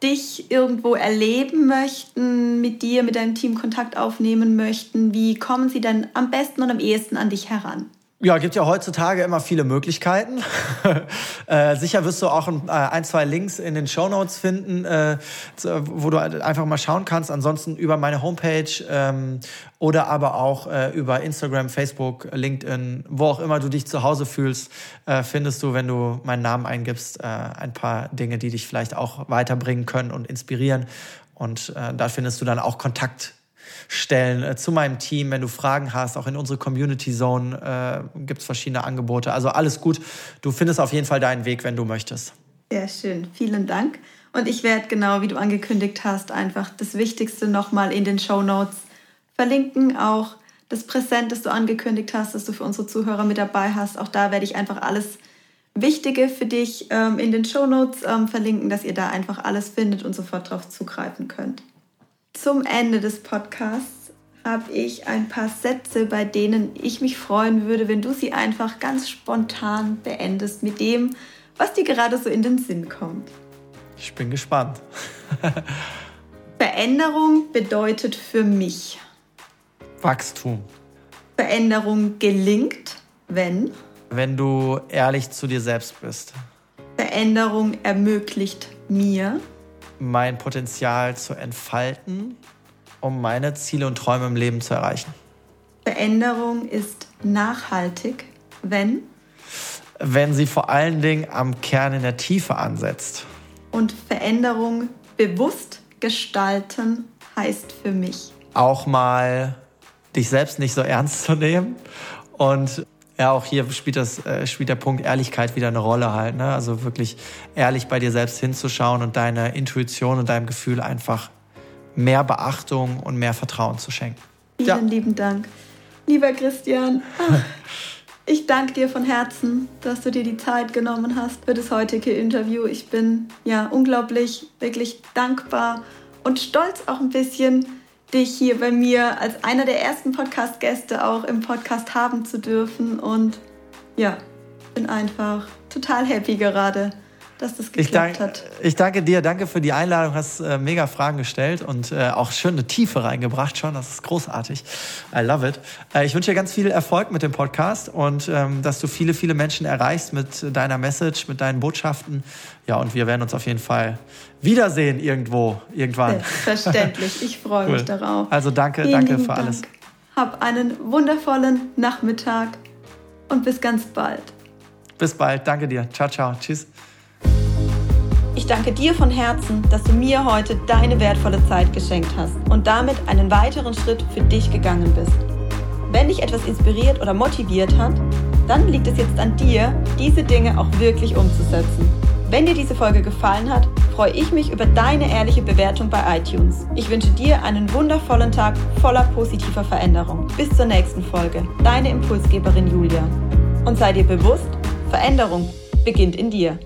dich irgendwo erleben möchten, mit dir, mit deinem Team Kontakt aufnehmen möchten, wie kommen sie denn am besten und am ehesten an dich heran? Ja, gibt ja heutzutage immer viele Möglichkeiten. äh, sicher wirst du auch ein, äh, ein, zwei Links in den Show Notes finden, äh, wo du einfach mal schauen kannst. Ansonsten über meine Homepage ähm, oder aber auch äh, über Instagram, Facebook, LinkedIn, wo auch immer du dich zu Hause fühlst, äh, findest du, wenn du meinen Namen eingibst, äh, ein paar Dinge, die dich vielleicht auch weiterbringen können und inspirieren. Und da findest du dann auch Kontakt stellen äh, zu meinem Team. Wenn du Fragen hast, auch in unsere Community Zone äh, gibt es verschiedene Angebote. Also alles gut. Du findest auf jeden Fall deinen Weg, wenn du möchtest. Sehr schön. Vielen Dank. Und ich werde genau wie du angekündigt hast, einfach das Wichtigste nochmal in den Show Notes verlinken. Auch das Präsent, das du angekündigt hast, das du für unsere Zuhörer mit dabei hast. Auch da werde ich einfach alles Wichtige für dich ähm, in den Show Notes ähm, verlinken, dass ihr da einfach alles findet und sofort darauf zugreifen könnt. Zum Ende des Podcasts habe ich ein paar Sätze, bei denen ich mich freuen würde, wenn du sie einfach ganz spontan beendest mit dem, was dir gerade so in den Sinn kommt. Ich bin gespannt. Veränderung bedeutet für mich Wachstum. Veränderung gelingt, wenn wenn du ehrlich zu dir selbst bist. Veränderung ermöglicht mir mein Potenzial zu entfalten, um meine Ziele und Träume im Leben zu erreichen. Veränderung ist nachhaltig, wenn? Wenn sie vor allen Dingen am Kern in der Tiefe ansetzt. Und Veränderung bewusst gestalten heißt für mich. Auch mal dich selbst nicht so ernst zu nehmen und ja, auch hier spielt, das, äh, spielt der Punkt Ehrlichkeit wieder eine Rolle halt. Ne? Also wirklich ehrlich bei dir selbst hinzuschauen und deiner Intuition und deinem Gefühl einfach mehr Beachtung und mehr Vertrauen zu schenken. Vielen ja. lieben Dank. Lieber Christian, ich danke dir von Herzen, dass du dir die Zeit genommen hast für das heutige Interview. Ich bin ja unglaublich, wirklich dankbar und stolz auch ein bisschen, dich hier bei mir als einer der ersten Podcast-Gäste auch im Podcast haben zu dürfen. Und ja, bin einfach total happy gerade, dass das geklappt ich dank, hat. Ich danke dir, danke für die Einladung, hast äh, mega Fragen gestellt und äh, auch schöne Tiefe reingebracht schon, das ist großartig. I love it. Äh, ich wünsche dir ganz viel Erfolg mit dem Podcast und ähm, dass du viele, viele Menschen erreichst mit deiner Message, mit deinen Botschaften. Ja, und wir werden uns auf jeden Fall wiedersehen irgendwo, irgendwann. Selbstverständlich, ich freue cool. mich darauf. Also danke, Vielen danke für Dank. alles. Hab einen wundervollen Nachmittag und bis ganz bald. Bis bald, danke dir. Ciao, ciao, tschüss. Ich danke dir von Herzen, dass du mir heute deine wertvolle Zeit geschenkt hast und damit einen weiteren Schritt für dich gegangen bist. Wenn dich etwas inspiriert oder motiviert hat, dann liegt es jetzt an dir, diese Dinge auch wirklich umzusetzen. Wenn dir diese Folge gefallen hat, freue ich mich über deine ehrliche Bewertung bei iTunes. Ich wünsche dir einen wundervollen Tag voller positiver Veränderung. Bis zur nächsten Folge. Deine Impulsgeberin Julia. Und sei dir bewusst, Veränderung beginnt in dir.